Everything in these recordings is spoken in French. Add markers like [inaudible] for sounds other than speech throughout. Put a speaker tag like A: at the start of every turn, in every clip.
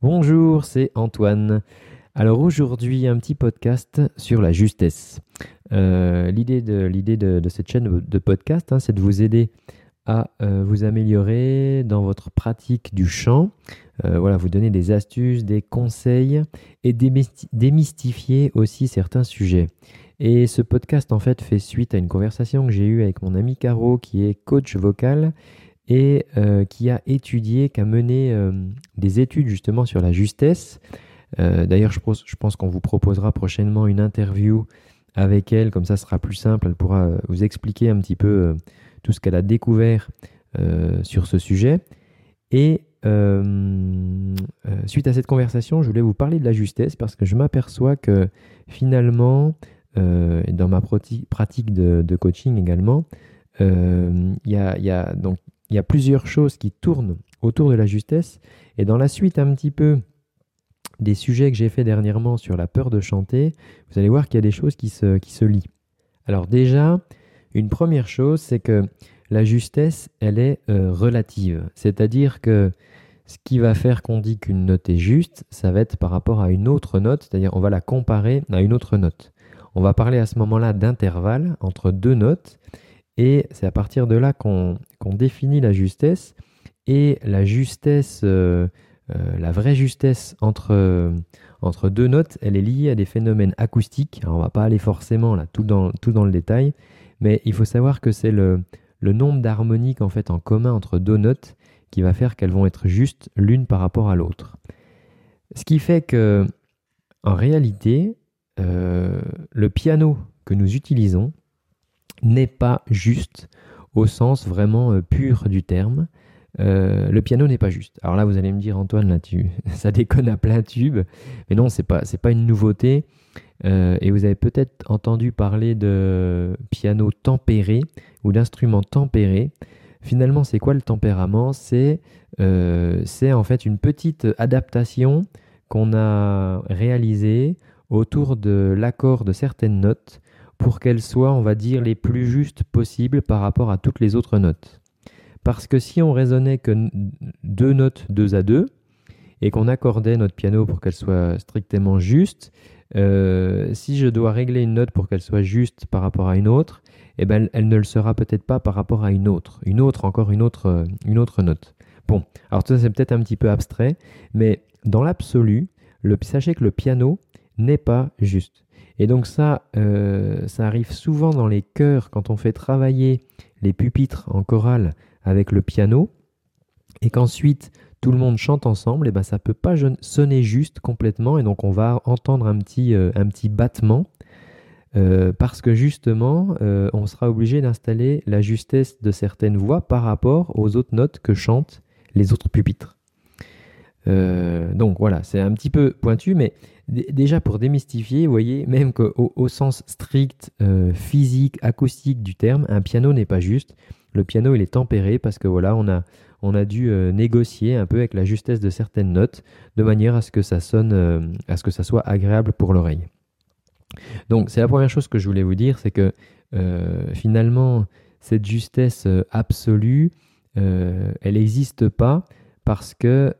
A: Bonjour, c'est Antoine. Alors aujourd'hui, un petit podcast sur la justesse. Euh, l'idée de, cette chaîne de podcast, hein, c'est de vous aider à euh, vous améliorer dans votre pratique du chant. Euh, voilà, vous donner des astuces, des conseils et démystifier aussi certains sujets. Et ce podcast en fait fait suite à une conversation que j'ai eue avec mon ami Caro qui est coach vocal et euh, qui a étudié, qui a mené euh, des études justement sur la justesse. Euh, d'ailleurs, je, pense qu'on vous proposera prochainement une interview avec elle, comme ça sera plus simple, elle pourra vous expliquer un petit peu tout ce qu'elle a découvert sur ce sujet. Et suite à cette conversation, je voulais vous parler de la justesse parce que je m'aperçois que finalement, dans ma pratique de, coaching également, il y, a, donc il y a plusieurs choses qui tournent autour de la justesse. Et dans la suite un petit peu des sujets que j'ai fait dernièrement sur la peur de chanter, vous allez voir qu'il y a des choses qui se, qui se lient. Alors déjà, une première chose, c'est que la justesse, elle est euh, relative. C'est-à-dire que ce qui va faire qu'on dit qu'une note est juste, ça va être par rapport à une autre note, c'est-à-dire on va la comparer à une autre note. On va parler à ce moment-là d'intervalle entre deux notes, et c'est à partir de là qu'on définit la justesse. Et la justesse, euh, euh, la vraie justesse entre, entre deux notes, elle est liée à des phénomènes acoustiques. Alors on va pas aller forcément là tout dans, tout dans le détail, mais il faut savoir que c'est le, le nombre d'harmoniques en fait en commun entre deux notes qui va faire qu'elles vont être justes l'une par rapport à l'autre. Ce qui fait que, en réalité, euh, le piano que nous utilisons, n'est pas juste au sens vraiment euh, pur du terme. Euh, le piano n'est pas juste. Alors là, vous allez me dire, Antoine, là, tu, [laughs] ça déconne à plein tube. Mais non, c'est pas, c'est pas une nouveauté. Euh, et vous avez peut-être entendu parler de piano tempéré ou d'instrument tempéré. Finalement, c'est quoi le tempérament? C'est, c'est en fait une petite adaptation qu'on a réalisée autour de l'accord de certaines notes pour qu'elles soient, on va dire, les plus justes possibles par rapport à toutes les autres notes. Parce que si on raisonnait que deux notes deux à deux, et qu'on accordait notre piano pour qu'elle soit strictement juste, euh, si je dois régler une note pour qu'elle soit juste par rapport à une autre, eh ben, elle ne le sera peut-être pas par rapport à une autre. Une autre, encore une autre, une autre note. Bon, alors ça c'est peut-être un petit peu abstrait, mais dans l'absolu, sachez que le piano n'est pas juste. Et donc ça, euh, ça arrive souvent dans les chœurs quand on fait travailler les pupitres en chorale avec le piano, et qu'ensuite tout le monde chante ensemble, et ben ça peut pas sonner juste complètement, et donc on va entendre un petit, euh, battement, euh, parce que justement, on sera obligé d'installer la justesse de certaines voix par rapport aux autres notes que chantent les autres pupitres. Donc voilà, c'est un petit peu pointu, mais Déjà pour démystifier, vous voyez, même qu'au au sens strict euh, physique, acoustique du terme, un piano n'est pas juste. Le piano, il est tempéré parce que voilà, on a, on a dû euh, négocier un peu avec la justesse de certaines notes, de manière à ce que ça sonne, euh, à ce que ça soit agréable pour l'oreille. Donc c'est la première chose que je voulais vous dire, c'est que finalement cette justesse absolue, elle n'existe pas parce que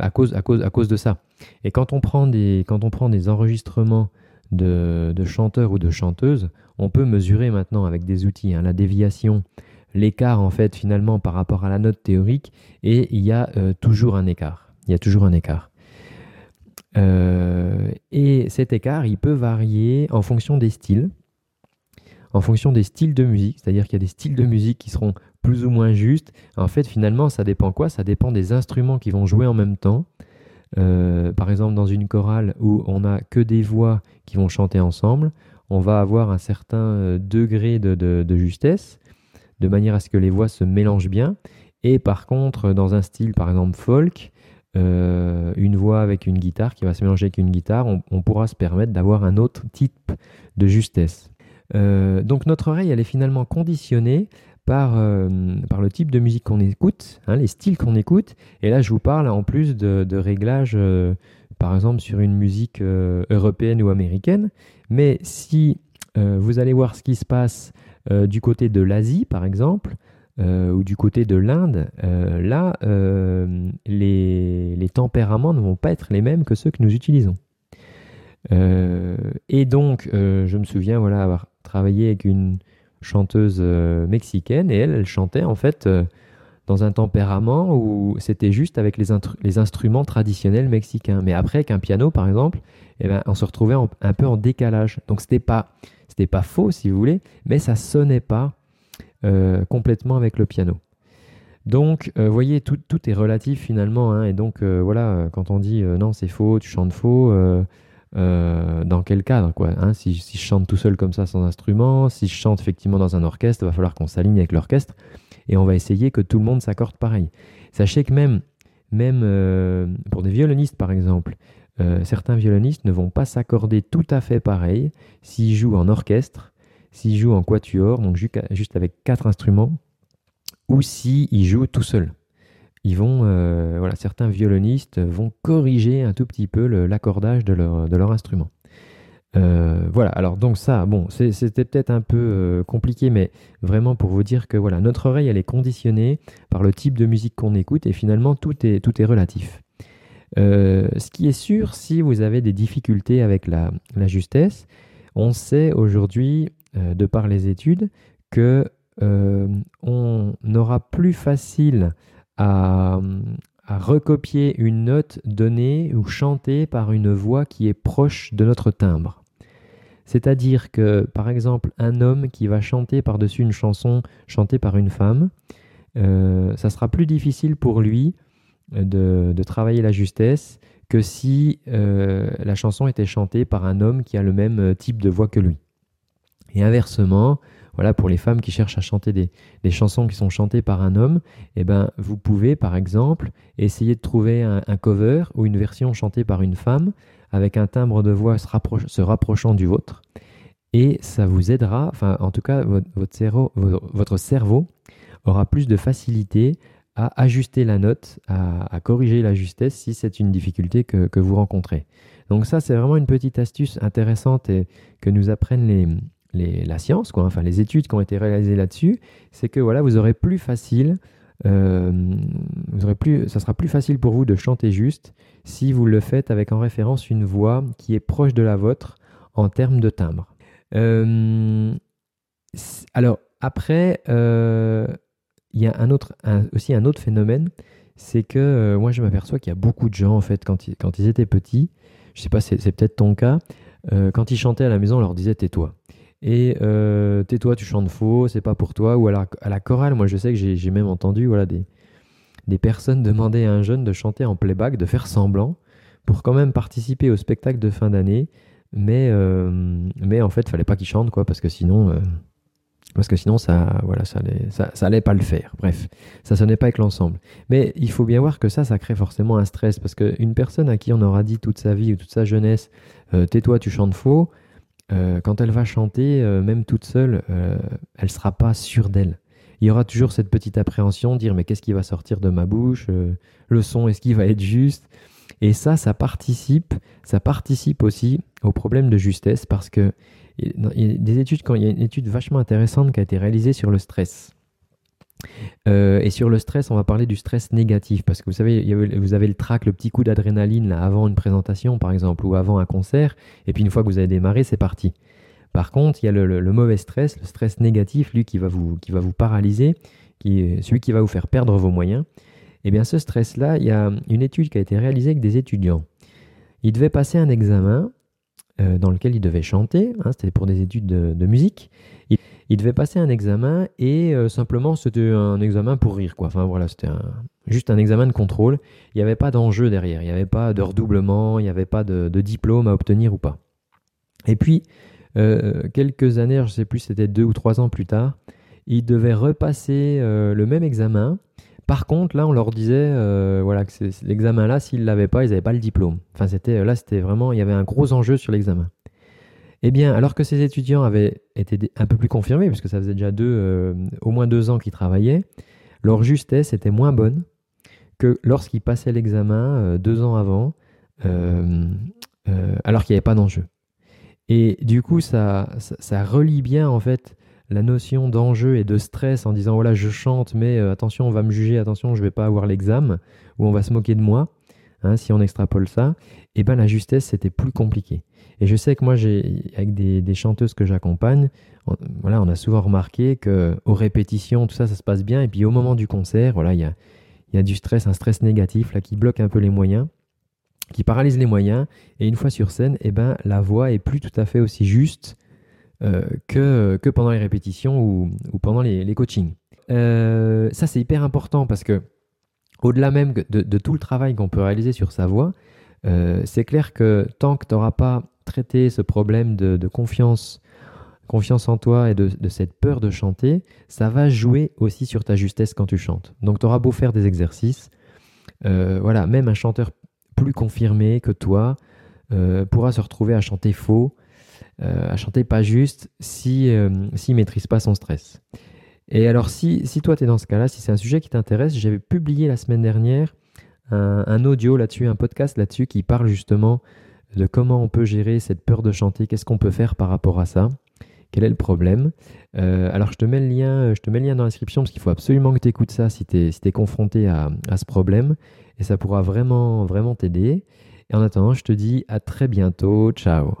A: à cause, à cause, de ça. Et quand on prend des, quand on prend des enregistrements de, chanteurs ou de chanteuses, on peut mesurer maintenant avec des outils hein, la déviation, l'écart en fait finalement par rapport à la note théorique, et il y a euh, toujours un écart. Il y a toujours un écart. Euh, et cet écart, il peut varier en fonction des styles, en fonction des styles de musique, c'est-à-dire qu'il y a des styles de musique qui seront plus ou moins justes. En fait, finalement, ça dépend quoi? Ça dépend des instruments qui vont jouer en même temps, euh, par exemple, dans une chorale où on n'a que des voix qui vont chanter ensemble, on va avoir un certain euh, degré de, justesse, de manière à ce que les voix se mélangent bien. Et par contre, dans un style, par exemple, folk, euh, une voix avec une guitare qui va se mélanger avec une guitare, on, pourra se permettre d'avoir un autre type de justesse. donc notre oreille, elle est finalement conditionnée par, euh, par le type de musique qu'on écoute, hein, les styles qu'on écoute. Et là, je vous parle en plus de, réglages, euh, par exemple, sur une musique euh, européenne ou américaine. Mais si vous allez voir ce qui se passe du côté de l'Asie, par exemple, ou du côté de l'Inde, là, les, les, tempéraments ne vont pas être les mêmes que ceux que nous utilisons. et donc, je me souviens voilà, avoir travaillé avec une chanteuse mexicaine et elle, elle chantait en fait dans un tempérament où c'était juste avec les, instruments traditionnels mexicains. Mais après, avec un piano, par exemple, eh ben, on se retrouvait un peu en décalage. Donc, pas, c'était pas faux, si vous voulez, mais ça sonnait pas euh, complètement avec le piano. Donc, vous euh, voyez, tout, est relatif finalement. Hein, et donc, euh, voilà, quand on dit non, c'est faux, tu chantes faux, dans quel cadre quoi hein, si, si, je chante tout seul comme ça sans instrument, si je chante effectivement dans un orchestre, il va falloir qu'on s'aligne avec l'orchestre et on va essayer que tout le monde s'accorde pareil. Sachez que même, même euh, pour des violonistes par exemple, euh, certains violonistes ne vont pas s'accorder tout à fait pareil s'ils jouent en orchestre, s'ils jouent en quatuor, donc juste avec quatre instruments, ou s'ils jouent tout seuls. Ils vont, euh, voilà, certains violonistes vont corriger un tout petit peu l'accordage de leur, instrument. Euh, voilà, alors donc ça, bon, c'était peut-être un peu euh, compliqué, mais vraiment pour vous dire que voilà, notre oreille, elle est conditionnée par le type de musique qu'on écoute et finalement tout est, tout est relatif. Ce qui est sûr, si vous avez des difficultés avec la, justesse, on sait aujourd'hui, de par les études, que on aura plus facile à, recopier une note donnée ou chantée par une voix qui est proche de notre timbre. C'est-à-dire que, par exemple, un homme qui va chanter par-dessus une chanson chantée par une femme, euh, ça sera plus difficile pour lui euh, de, travailler la justesse que si euh, la chanson était chantée par un homme qui a le même type de voix que lui. Et inversement, voilà, pour les femmes qui cherchent à chanter des, chansons qui sont chantées par un homme, eh ben, vous pouvez, par exemple, essayer de trouver un, cover ou une version chantée par une femme avec un timbre de voix se, rapprochant du vôtre. Et ça vous aidera, enfin en tout cas votre, cerveau, aura plus de facilité à ajuster la note, à, corriger la justesse si c'est une difficulté que, vous rencontrez. Donc ça c'est vraiment une petite astuce intéressante que nous apprennent les, la science, quoi, enfin les études qui ont été réalisées là-dessus, c'est que voilà vous aurez plus facile euh, vous aurez plus, ça sera plus facile pour vous de chanter juste si vous le faites avec en référence une voix qui est proche de la vôtre en termes de timbre. Euh, alors après, euh, il y a un autre, aussi un autre phénomène, c'est que moi je m'aperçois qu'il y a beaucoup de gens en fait quand ils, quand ils étaient petits, je sais pas, c'est peut-être ton cas, quand ils chantaient à la maison, on leur disait tais-toi. Et euh, tais-toi, tu chantes faux, c'est pas pour toi. Ou à la, à la chorale, moi je sais que j'ai même entendu voilà, des, des personnes [laughs] demander à un jeune de chanter en playback, de faire semblant, pour quand même participer au spectacle de fin d'année. Mais, euh, mais en fait, il fallait pas qu'il chante, quoi, parce que sinon, euh, parce que sinon ça, voilà, ça, allait, ça, ça allait pas le faire. Bref, ça sonnait pas avec l'ensemble. Mais il faut bien voir que ça, ça crée forcément un stress, parce qu'une personne à qui on aura dit toute sa vie ou toute sa jeunesse, tais-toi, tu chantes faux, euh, quand elle va chanter, euh, même toute seule, euh, elle ne sera pas sûre d'elle. Il y aura toujours cette petite appréhension, dire mais qu'est-ce qui va sortir de ma bouche Le son, est-ce qu'il va être juste? Et ça, ça participe, ça participe aussi au problème de justesse parce que il y a des études, quand il y a une étude vachement intéressante qui a été réalisée sur le stress. Euh, et sur le stress, on va parler du stress négatif parce que vous savez, vous avez le trac, le petit coup d'adrénaline là avant une présentation par exemple ou avant un concert, et puis une fois que vous avez démarré, c'est parti. Par contre, il y a le, mauvais stress, le stress négatif, lui qui va vous, qui va vous paralyser, qui celui qui va vous faire perdre vos moyens. Et eh bien ce stress-là, il y a une étude qui a été réalisée avec des étudiants. Ils devaient passer un examen euh, dans lequel ils devaient chanter, hein, c'était pour des études de, de musique. Il devait passer un examen et euh, simplement c'était un examen pour rire quoi. Enfin voilà, c'était juste un examen de contrôle. Il n'y avait pas d'enjeu derrière, il n'y avait pas de redoublement, il n'y avait pas de, diplôme à obtenir ou pas. Et puis euh, quelques années, je ne sais plus, c'était deux ou trois ans plus tard, ils devaient repasser euh, le même examen. Par contre, là, on leur disait, voilà, que l'examen-là, s'ils l'avaient pas, ils n'avaient pas le diplôme. Enfin, c'était là, c'était vraiment, il y avait un gros enjeu sur l'examen. Eh alors que ces étudiants avaient été un peu plus confirmés, puisque ça faisait déjà deux, euh, au moins deux ans qu'ils travaillaient, leur justesse était moins bonne que lorsqu'ils passaient l'examen euh, deux ans avant, euh, alors qu'il n'y avait pas d'enjeu. Et du coup, ça, ça, relie bien en fait la notion d'enjeu et de stress en disant voilà je chante mais attention on va me juger, attention je vais pas avoir l'examen ou on va se moquer de moi, hein, si on extrapole ça, eh ben la justesse c'était plus compliqué. Et je sais que moi avec des, chanteuses que j'accompagne, on, voilà on a souvent remarqué que aux répétitions tout ça ça se passe bien et puis au moment du concert voilà il y a, du stress, un stress négatif qui bloque un peu les moyens qui paralyse les moyens, et une fois sur scène, eh ben, la voix est plus tout à fait aussi juste euh, que, que pendant les répétitions ou, pendant les, coachings. Euh, ça, c'est hyper important parce que, au-delà même de, de, tout le travail qu'on peut réaliser sur sa voix, euh, c'est clair que tant que tu n'auras pas traité ce problème de, confiance, confiance en toi et de, cette peur de chanter, ça va jouer aussi sur ta justesse quand tu chantes. Donc, tu auras beau faire des exercices. voilà, même un chanteur plus confirmé que toi euh, pourra se retrouver à chanter faux, euh, à chanter pas juste, si euh, s'il maîtrise pas son stress. Et alors, si, si toi, tu es dans ce cas-là, si c'est un sujet qui t'intéresse, j'avais publié la semaine dernière un, audio là-dessus, un podcast là-dessus qui parle justement de comment on peut gérer cette peur de chanter, qu'est-ce qu'on peut faire par rapport à ça, quel est le problème. alors, je te, mets le lien, je te mets le lien dans la description parce qu'il faut absolument que tu écoutes ça si tu es, si confronté à, à, ce problème et ça pourra vraiment, vraiment t'aider. Et en attendant, je te dis à très bientôt. Ciao